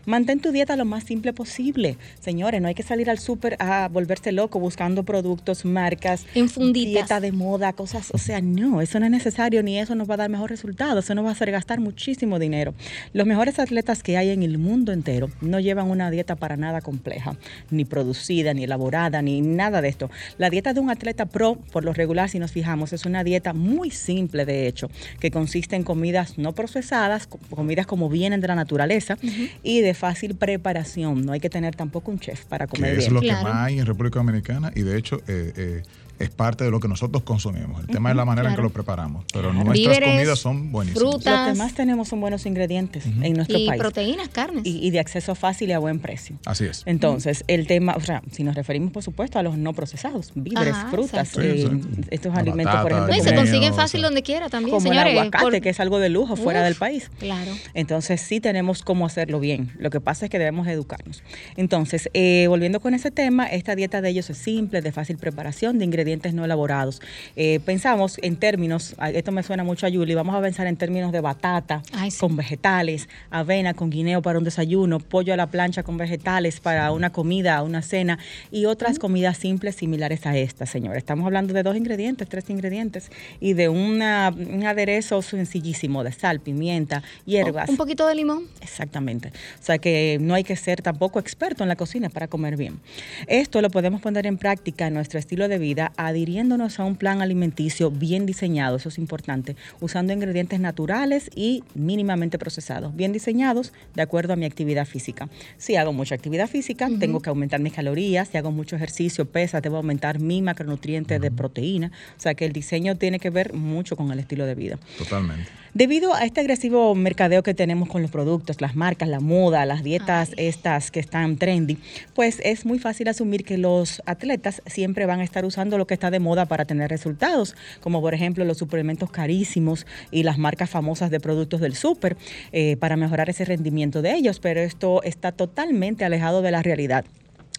Mantén tu dieta lo más simple posible. Señores, no hay que salir al súper a volverse loco buscando productos, marcas, dieta de moda, cosas. O sea, no, eso no es necesario ni eso nos va a dar mejor resultado. Eso nos va a hacer gastar muchísimo dinero. Los mejores atletas que hay en el mundo entero no llevan una dieta para nada compleja, ni producida, ni elaborada, ni nada de esto. La dieta de un atleta pro, por lo regular, si nos fijamos, es una dieta muy simple, de hecho, que consiste en comidas no procesadas, comidas como vienen de la naturaleza y de fácil preparación. No hay que tener tampoco un chef para comer que Es lo que más hay en República Dominicana y de hecho eh, eh, es parte de lo que nosotros consumimos. El tema es la manera en que lo preparamos. Pero nuestras comidas son buenísimas. Frutas. Lo que más tenemos son buenos ingredientes en nuestro y país. proteínas, carnes. Y, de acceso fácil y a buen precio. Así es. Entonces, el tema, o sea, si nos referimos, por supuesto, a los no procesados, víveres, frutas, eh, estos alimentos, por ejemplo. y se consiguen fácil donde quiera también, como señores. el aguacate, que es algo de lujo fuera del país. Claro. Entonces, sí tenemos cómo hacerlo bien. Lo que pasa es que debemos educarnos. Entonces, eh, volviendo con ese tema, esta dieta de ellos es simple, de fácil preparación, de ingredientes no elaborados. Eh, pensamos en términos, esto me suena mucho a Julie, vamos a pensar en términos de batata con vegetales, avena con guineo para un desayuno, pollo a la plancha con vegetales para una comida, una cena y otras comidas simples similares a esta, señor. Estamos hablando de dos ingredientes, tres ingredientes y de una, un aderezo sencillísimo de sal, pimienta, hierbas. Un poquito de limón. Exactamente. O sea que no hay que ser tampoco experto en la cocina para comer bien. Esto lo podemos poner en práctica en nuestro estilo de vida adhiriéndonos a un plan alimenticio bien diseñado, eso es importante, usando ingredientes naturales y mínimamente procesados, bien diseñados de acuerdo a mi actividad física. Si hago mucha actividad física, tengo que aumentar mis calorías, si hago mucho ejercicio, pesa, debo aumentar mi macronutriente de proteína. O sea que el diseño tiene que ver mucho con el estilo de vida. Totalmente. Debido a este agresivo mercadeo que tenemos con los productos, las marcas, la moda, las dietas estas que están trendy, pues es muy fácil asumir que los atletas siempre van a estar usando lo que está de moda para tener resultados, como por ejemplo los suplementos carísimos y las marcas famosas de productos del súper eh, para mejorar ese rendimiento de ellos, pero esto está totalmente alejado de la realidad.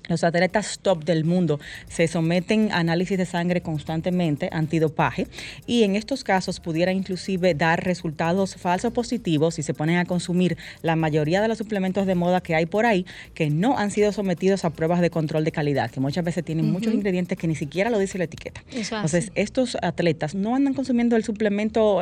Los atletas top del mundo se someten a análisis de sangre constantemente, antidopaje, y en estos casos pudiera inclusive dar resultados falsos positivos si se ponen a consumir la mayoría de los suplementos de moda que hay por ahí que no han sido sometidos a pruebas de control de calidad, que muchas veces tienen muchos ingredientes que ni siquiera lo dice la etiqueta. Entonces, estos atletas no andan consumiendo el suplemento,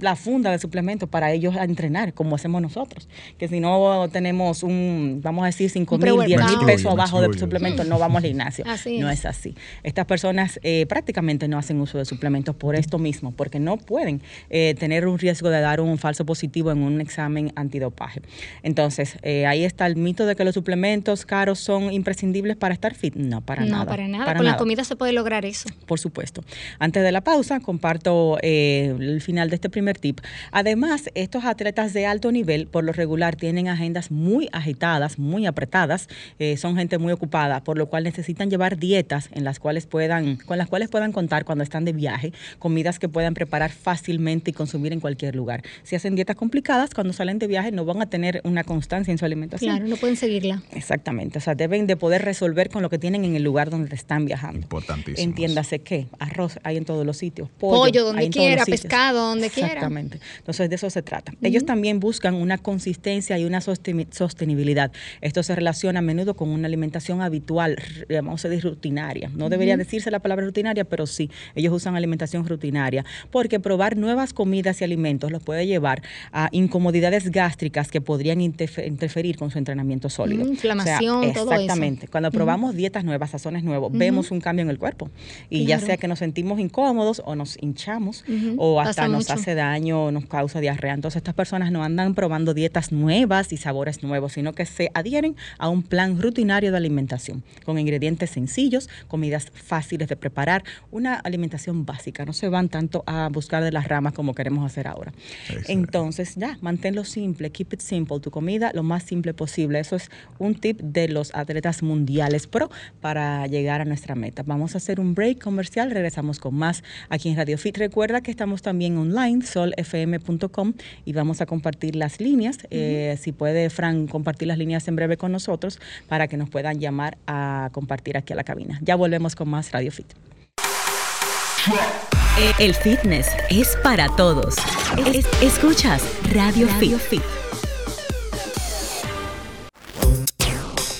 la funda del suplemento para ellos entrenar, como hacemos nosotros, que si no tenemos un, vamos a decir, 5 mil, 10 mil pesos abajo de suplementos, no vamos al gimnasio. no es. así. Estas personas eh, prácticamente no hacen uso de suplementos por esto mismo, porque no pueden eh, tener un riesgo de dar un falso positivo en un examen antidopaje. Entonces, eh, ahí está el mito de que los suplementos caros son imprescindibles para estar fit. No, para nada. No, para nada. Con la comida se puede lograr eso. Por supuesto. Antes de la pausa, comparto el final de este primer tip. Además, estos atletas de alto nivel, por lo regular, tienen agendas muy agitadas, muy apretadas, son gente muy ocupada por lo cual necesitan llevar dietas en las cuales puedan, con las cuales puedan contar cuando están de viaje, comidas que puedan preparar fácilmente y consumir en cualquier lugar. Si hacen dietas complicadas, cuando salen de viaje no van a tener una constancia en su alimentación. Claro, no pueden seguirla. Exactamente, o sea, deben de poder resolver con lo que tienen en el lugar donde están viajando. Importantísimo. Entiéndase que arroz hay en todos los sitios, pollo, donde quiera, pescado donde quiera. Exactamente. Entonces de eso se trata. Ellos también buscan una consistencia y una sostenibilidad. Esto se relaciona a menudo con una alimentación habitual, vamos a decir rutinaria. No debería decirse la palabra rutinaria, pero sí, ellos usan alimentación rutinaria, porque probar nuevas comidas y alimentos los puede llevar a incomodidades gástricas que podrían interferir con su entrenamiento sólido. inflamación, todo Exactamente. Cuando probamos dietas nuevas, sazones nuevos, vemos un cambio en el cuerpo. Y ya sea que nos sentimos incómodos o nos hinchamos o hasta nos hace daño o nos causa diarrea. Entonces estas personas no andan probando dietas nuevas y sabores nuevos, sino que se adhieren a un plan rutinario de alimentación con ingredientes sencillos, comidas fáciles de preparar, una alimentación básica. No se van tanto a buscar de las ramas como queremos hacer ahora. Entonces, ya, manténlo simple, keep it simple, tu comida lo más simple posible. Eso es un tip de los atletas mundiales pro para llegar a nuestra meta. Vamos a hacer un break comercial, regresamos con más aquí en Radio Fit. Recuerda que estamos también online, solfm.com, y vamos a compartir las líneas. Eh, si puede, Fran, compartir las líneas en breve con nosotros para que nos puedan llamar a compartir aquí a la cabina. Ya volvemos con más Radio Fit. El fitness es para todos. escuchas Radio, Fit.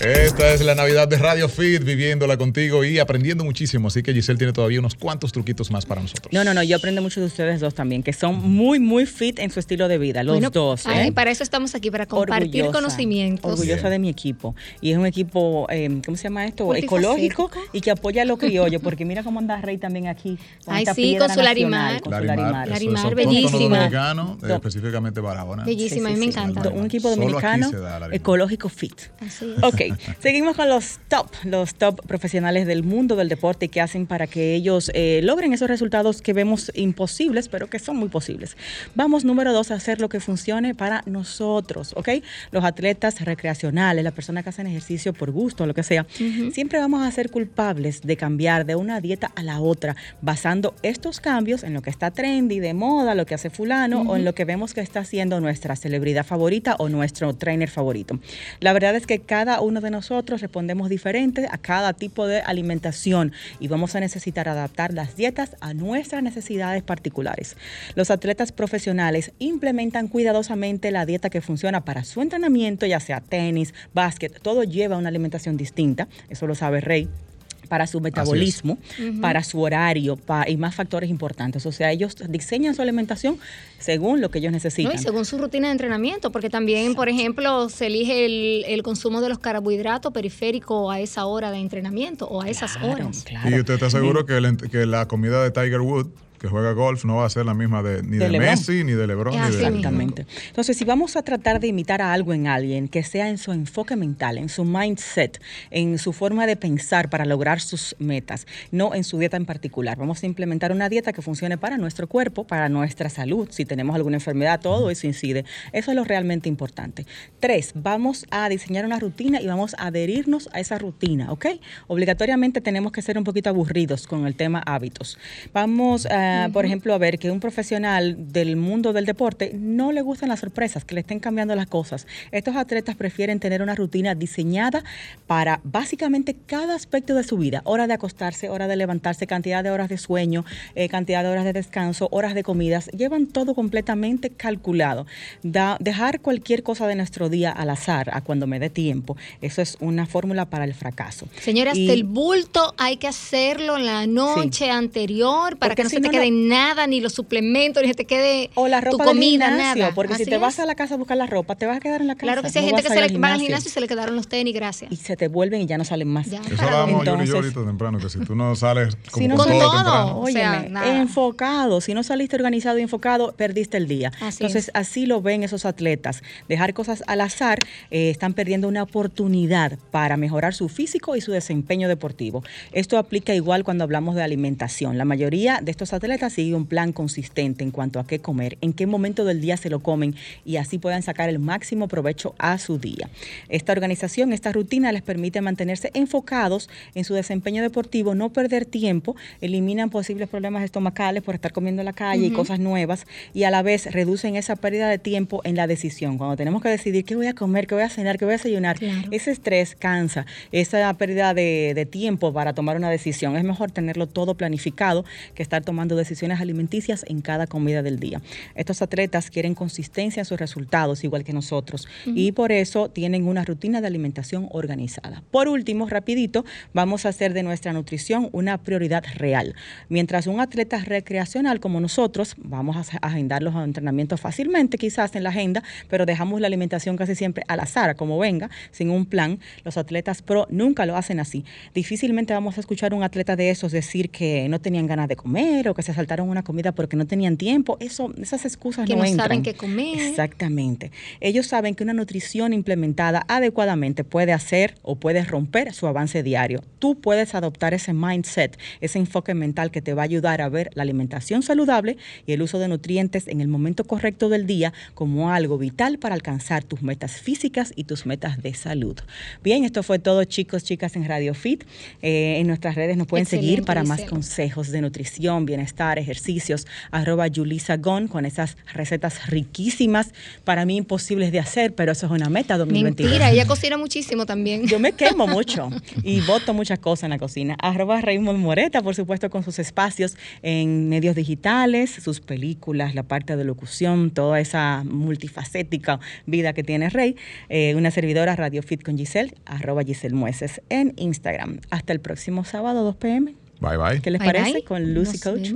Esta es la Navidad de Radio Fit, viviéndola contigo y aprendiendo muchísimo. Así que Giselle tiene todavía unos cuantos truquitos más para nosotros. No, no, no, yo aprendo mucho de ustedes dos también, que son muy, muy fit en su estilo de vida, los dos. ¿eh? para eso estamos aquí, para compartir conocimientos. Orgullosa de mi equipo. Y es un equipo, eh, ¿cómo se llama esto? Ecológico y que apoya a lo criollo, porque mira cómo anda Rey también aquí. Ay, sí, con su Larimar. Con su Larimar. Larimar, bellísima. dominicano, específicamente Barahona. Bellísima, a mí me encanta. Un equipo dominicano ecológico fit. Así Ok, *laughs* seguimos con los top, los top profesionales del mundo del deporte que hacen para que ellos eh, logren esos resultados que vemos imposibles, pero que son muy posibles. Vamos, número dos, a hacer lo que funcione para nosotros, ¿ok? Los atletas recreacionales, las personas que hacen ejercicio por gusto, lo que sea, siempre vamos a ser culpables de cambiar de una dieta a la otra, basando estos cambios en lo que está trendy, de moda, lo que hace fulano, o en lo que vemos que está haciendo nuestra celebridad favorita o nuestro trainer favorito. La verdad es que cada uno uno de nosotros respondemos diferente a cada tipo de alimentación y vamos a necesitar adaptar las dietas a nuestras necesidades particulares. Los atletas profesionales implementan cuidadosamente la dieta que funciona para su entrenamiento, ya sea tenis, básquet, todo lleva una alimentación distinta, eso lo sabe Rey para su metabolismo, para su horario y más factores importantes. O sea, ellos diseñan su alimentación según lo que ellos necesitan. y según su rutina de entrenamiento, porque también, por ejemplo, se elige el, consumo de los carbohidratos periférico a esa hora de entrenamiento o a esas horas. Y usted está seguro que, que la comida de Tiger Woods que juega golf no va a ser la misma de, ni de, Messi, ni de LeBron, ni de Exactamente. Entonces, si vamos a tratar de imitar a algo en alguien que sea en su enfoque mental, en su mindset, en su forma de pensar para lograr sus metas, no en su dieta en particular. Vamos a implementar una dieta que funcione para nuestro cuerpo, para nuestra salud. Si tenemos alguna enfermedad, todo eso incide. Eso es lo realmente importante. Tres, vamos a diseñar una rutina y vamos a adherirnos a esa rutina, ¿ok? Obligatoriamente tenemos que ser un poquito aburridos con el tema hábitos. Vamos a por ejemplo, a ver que un profesional del mundo del deporte no le gustan las sorpresas, que le estén cambiando las cosas. Estos atletas prefieren tener una rutina diseñada para básicamente cada aspecto de su vida. Hora de acostarse, hora de levantarse, cantidad de horas de sueño, eh, cantidad de horas de descanso, horas de comidas. Llevan todo completamente calculado. dejar cualquier cosa de nuestro día al azar, a cuando me dé tiempo, eso es una fórmula para el fracaso. Señora, hasta el bulto hay que hacerlo la noche anterior para que no se te quede de nada, ni los suplementos, ni te quede o la ropa tu comida, nada. Porque si te vas a la casa a buscar la ropa, te vas a quedar en la casa. Claro que sí, hay gente que se le va al gimnasio y se le quedaron los tenis, gracias. Y se te vuelven y ya no salen más. Eso lo hablamos yo y yo ahorita temprano, que si tú no *laughs* sales como con, todo, temprano. enfocado, si no saliste organizado y enfocado, perdiste el día. Entonces, así lo ven esos atletas. Dejar cosas al azar, eh, están perdiendo una oportunidad para mejorar su físico y su desempeño deportivo. Esto aplica igual cuando hablamos de alimentación. La mayoría de estos atletas sigue un plan consistente en cuanto a qué comer, en qué momento del día se lo comen y así puedan sacar el máximo provecho a su día. Esta organización, esta rutina les permite mantenerse enfocados en su desempeño deportivo, no perder tiempo, eliminan posibles problemas estomacales por estar comiendo en la calle y cosas nuevas y a la vez reducen esa pérdida de tiempo en la decisión. Cuando tenemos que decidir qué voy a comer, qué voy a cenar, qué voy a desayunar, ese estrés cansa, esa pérdida de, de tiempo para tomar una decisión. Es mejor tenerlo todo planificado que estar tomando decisiones alimenticias en cada comida del día. Estos atletas quieren consistencia en sus resultados, igual que nosotros, y por eso tienen una rutina de alimentación organizada. Por último, rapidito, vamos a hacer de nuestra nutrición una prioridad real. Mientras un atleta recreacional como nosotros, vamos a agendar los entrenamientos fácilmente, quizás en la agenda, pero dejamos la alimentación casi siempre al azar, como venga, sin un plan. Los atletas pro nunca lo hacen así. Difícilmente vamos a escuchar a un atleta de esos decir que no tenían ganas de comer o que se saltaron una comida porque no tenían tiempo. Eso, esas excusas que no, saben qué comer. Exactamente. Ellos saben que una nutrición implementada adecuadamente puede hacer o puede romper su avance diario. Tú puedes adoptar ese mindset, ese enfoque mental que te va a ayudar a ver la alimentación saludable y el uso de nutrientes en el momento correcto del día como algo vital para alcanzar tus metas físicas y tus metas de salud. Bien, esto fue todo chicos, chicas en Radio Fit. Eh, en nuestras redes nos pueden seguir para más consejos de nutrición, bienestar, ejercicios, arroba Yulisa Gon, con esas recetas riquísimas, para mí imposibles de hacer, pero eso es una meta 2022. Mentira, ella cocina muchísimo también. Yo me quemo mucho y voto muchas cosas en la cocina. Arroba Raymond Moreta, por supuesto, con sus espacios en medios digitales, sus películas, la parte de locución, toda esa multifacética vida que tiene Rey. Eh, una servidora Radio Fit con Giselle, arroba Giselle Mueces en Instagram. Hasta el próximo sábado, 2 pm. Bye bye. ¿Qué les parece con Lucy Coach?